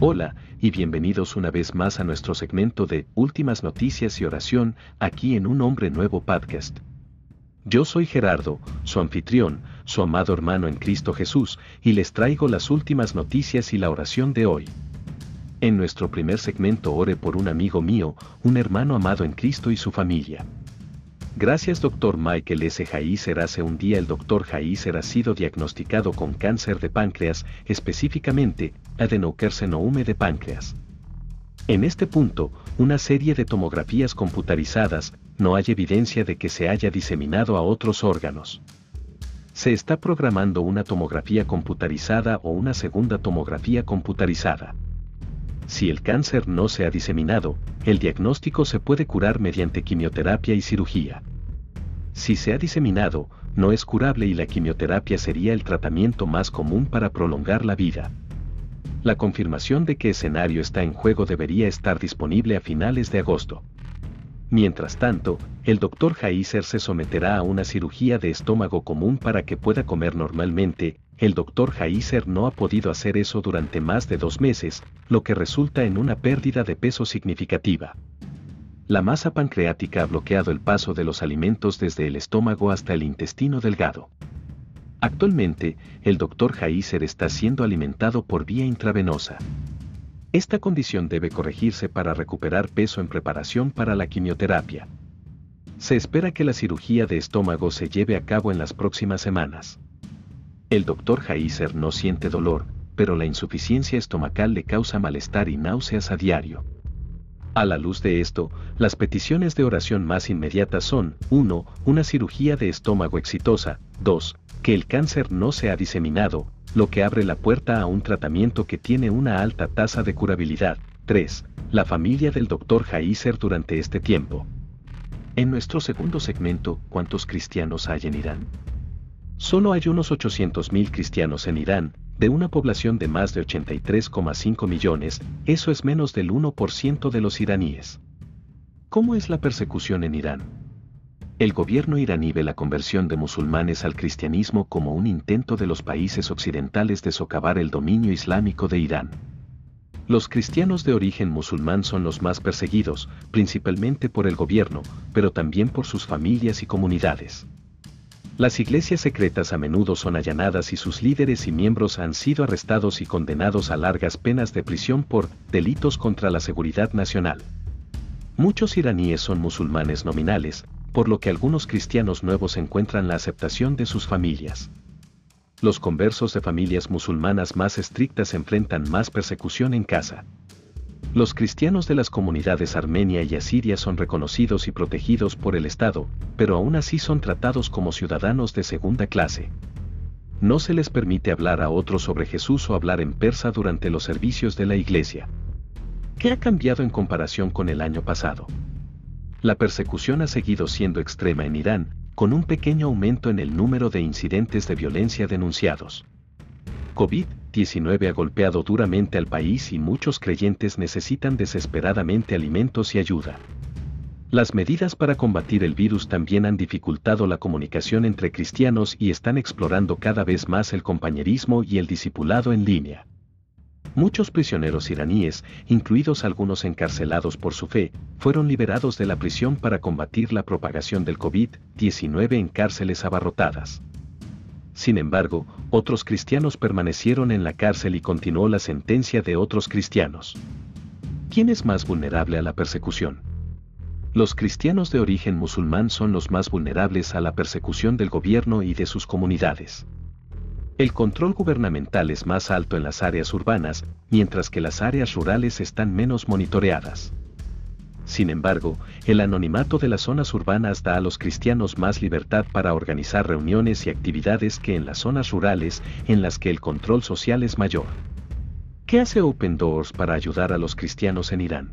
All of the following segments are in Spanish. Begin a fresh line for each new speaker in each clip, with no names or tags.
Hola, y bienvenidos una vez más a nuestro segmento de Últimas Noticias y Oración, aquí en Un Hombre Nuevo Podcast. Yo soy Gerardo, su anfitrión, su amado hermano en Cristo Jesús, y les traigo las últimas noticias y la oración de hoy. En nuestro primer segmento ore por un amigo mío, un hermano amado en Cristo y su familia. Gracias Dr. Michael S. Haiser. Hace un día el Dr. Haiser ha sido diagnosticado con cáncer de páncreas, específicamente adenocarcinoma de páncreas. En este punto, una serie de tomografías computarizadas, no hay evidencia de que se haya diseminado a otros órganos. Se está programando una tomografía computarizada o una segunda tomografía computarizada. Si el cáncer no se ha diseminado, el diagnóstico se puede curar mediante quimioterapia y cirugía. Si se ha diseminado, no es curable y la quimioterapia sería el tratamiento más común para prolongar la vida. La confirmación de que escenario está en juego debería estar disponible a finales de agosto. Mientras tanto, el Dr. Heiser se someterá a una cirugía de estómago común para que pueda comer normalmente, el Dr. Heiser no ha podido hacer eso durante más de dos meses, lo que resulta en una pérdida de peso significativa. La masa pancreática ha bloqueado el paso de los alimentos desde el estómago hasta el intestino delgado. Actualmente, el Dr. Heiser está siendo alimentado por vía intravenosa. Esta condición debe corregirse para recuperar peso en preparación para la quimioterapia. Se espera que la cirugía de estómago se lleve a cabo en las próximas semanas. El doctor Heiser no siente dolor, pero la insuficiencia estomacal le causa malestar y náuseas a diario. A la luz de esto, las peticiones de oración más inmediatas son 1. Una cirugía de estómago exitosa, 2. Que el cáncer no se ha diseminado, lo que abre la puerta a un tratamiento que tiene una alta tasa de curabilidad. 3. La familia del Dr. Heiser durante este tiempo. En nuestro segundo segmento, ¿cuántos cristianos hay en Irán? Solo hay unos 800.000 cristianos en Irán, de una población de más de 83,5 millones, eso es menos del 1% de los iraníes. ¿Cómo es la persecución en Irán? El gobierno iraní ve la conversión de musulmanes al cristianismo como un intento de los países occidentales de socavar el dominio islámico de Irán. Los cristianos de origen musulmán son los más perseguidos, principalmente por el gobierno, pero también por sus familias y comunidades. Las iglesias secretas a menudo son allanadas y sus líderes y miembros han sido arrestados y condenados a largas penas de prisión por delitos contra la seguridad nacional. Muchos iraníes son musulmanes nominales, por lo que algunos cristianos nuevos encuentran la aceptación de sus familias. Los conversos de familias musulmanas más estrictas enfrentan más persecución en casa. Los cristianos de las comunidades armenia y asiria son reconocidos y protegidos por el Estado, pero aún así son tratados como ciudadanos de segunda clase. No se les permite hablar a otros sobre Jesús o hablar en persa durante los servicios de la iglesia. ¿Qué ha cambiado en comparación con el año pasado? La persecución ha seguido siendo extrema en Irán, con un pequeño aumento en el número de incidentes de violencia denunciados. COVID-19 ha golpeado duramente al país y muchos creyentes necesitan desesperadamente alimentos y ayuda. Las medidas para combatir el virus también han dificultado la comunicación entre cristianos y están explorando cada vez más el compañerismo y el discipulado en línea. Muchos prisioneros iraníes, incluidos algunos encarcelados por su fe, fueron liberados de la prisión para combatir la propagación del COVID-19 en cárceles abarrotadas. Sin embargo, otros cristianos permanecieron en la cárcel y continuó la sentencia de otros cristianos. ¿Quién es más vulnerable a la persecución? Los cristianos de origen musulmán son los más vulnerables a la persecución del gobierno y de sus comunidades. El control gubernamental es más alto en las áreas urbanas, mientras que las áreas rurales están menos monitoreadas. Sin embargo, el anonimato de las zonas urbanas da a los cristianos más libertad para organizar reuniones y actividades que en las zonas rurales, en las que el control social es mayor. ¿Qué hace Open Doors para ayudar a los cristianos en Irán?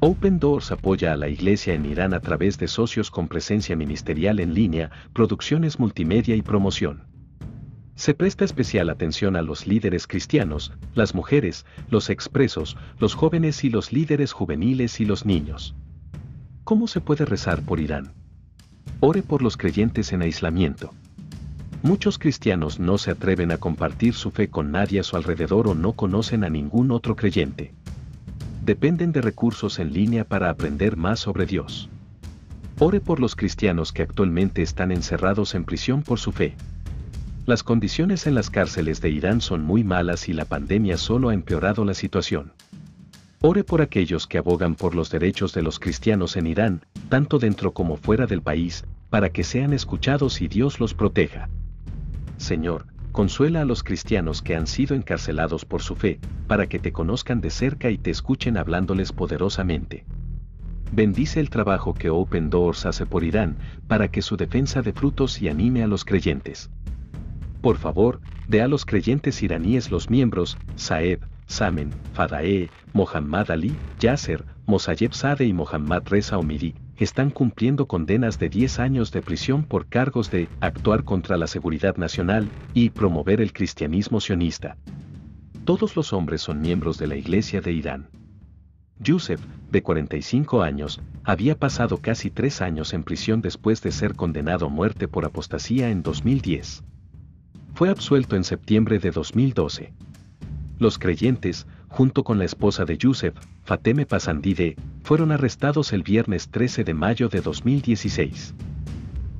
Open Doors apoya a la iglesia en Irán a través de socios con presencia ministerial en línea, producciones multimedia y promoción. Se presta especial atención a los líderes cristianos, las mujeres, los expresos, los jóvenes y los líderes juveniles y los niños. ¿Cómo se puede rezar por Irán? Ore por los creyentes en aislamiento. Muchos cristianos no se atreven a compartir su fe con nadie a su alrededor o no conocen a ningún otro creyente. Dependen de recursos en línea para aprender más sobre Dios. Ore por los cristianos que actualmente están encerrados en prisión por su fe. Las condiciones en las cárceles de Irán son muy malas y la pandemia solo ha empeorado la situación. Ore por aquellos que abogan por los derechos de los cristianos en Irán, tanto dentro como fuera del país, para que sean escuchados y Dios los proteja. Señor, consuela a los cristianos que han sido encarcelados por su fe, para que te conozcan de cerca y te escuchen hablándoles poderosamente. Bendice el trabajo que Open Doors hace por Irán, para que su defensa dé frutos y anime a los creyentes. Por favor, dé a los creyentes iraníes los miembros, Saeb, Samen, Fadae, Mohammad Ali, Yasser, Mosayeb Sade y Mohammad Reza Omiri, están cumpliendo condenas de 10 años de prisión por cargos de actuar contra la seguridad nacional y promover el cristianismo sionista. Todos los hombres son miembros de la Iglesia de Irán. Yusef, de 45 años, había pasado casi tres años en prisión después de ser condenado a muerte por apostasía en 2010. Fue absuelto en septiembre de 2012. Los creyentes, junto con la esposa de Yusef, Fateme Pasandide, fueron arrestados el viernes 13 de mayo de 2016.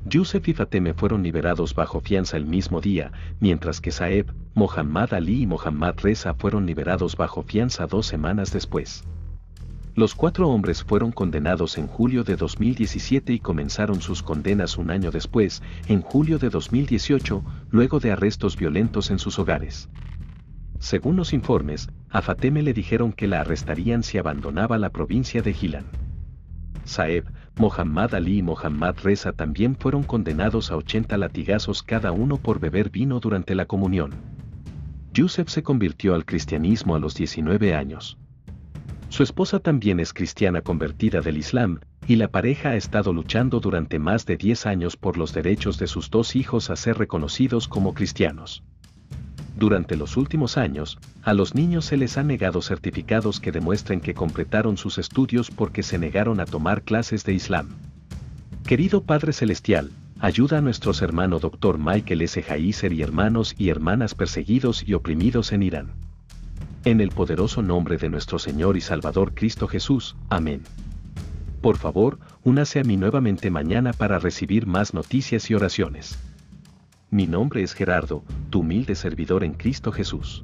Yusef y Fateme fueron liberados bajo fianza el mismo día, mientras que Saeb, Mohammad Ali y Mohammad Reza fueron liberados bajo fianza dos semanas después. Los cuatro hombres fueron condenados en julio de 2017 y comenzaron sus condenas un año después, en julio de 2018, luego de arrestos violentos en sus hogares. Según los informes, a Fateme le dijeron que la arrestarían si abandonaba la provincia de Gilan. Saeb, Mohammad Ali y Mohammad Reza también fueron condenados a 80 latigazos cada uno por beber vino durante la comunión. Yusef se convirtió al cristianismo a los 19 años. Su esposa también es cristiana convertida del Islam, y la pareja ha estado luchando durante más de 10 años por los derechos de sus dos hijos a ser reconocidos como cristianos. Durante los últimos años, a los niños se les han negado certificados que demuestren que completaron sus estudios porque se negaron a tomar clases de Islam. Querido Padre Celestial, ayuda a nuestros hermanos Dr. Michael S. Haiser y hermanos y hermanas perseguidos y oprimidos en Irán. En el poderoso nombre de nuestro Señor y Salvador Cristo Jesús. Amén. Por favor, únase a mí nuevamente mañana para recibir más noticias y oraciones. Mi nombre es Gerardo, tu humilde servidor en Cristo Jesús.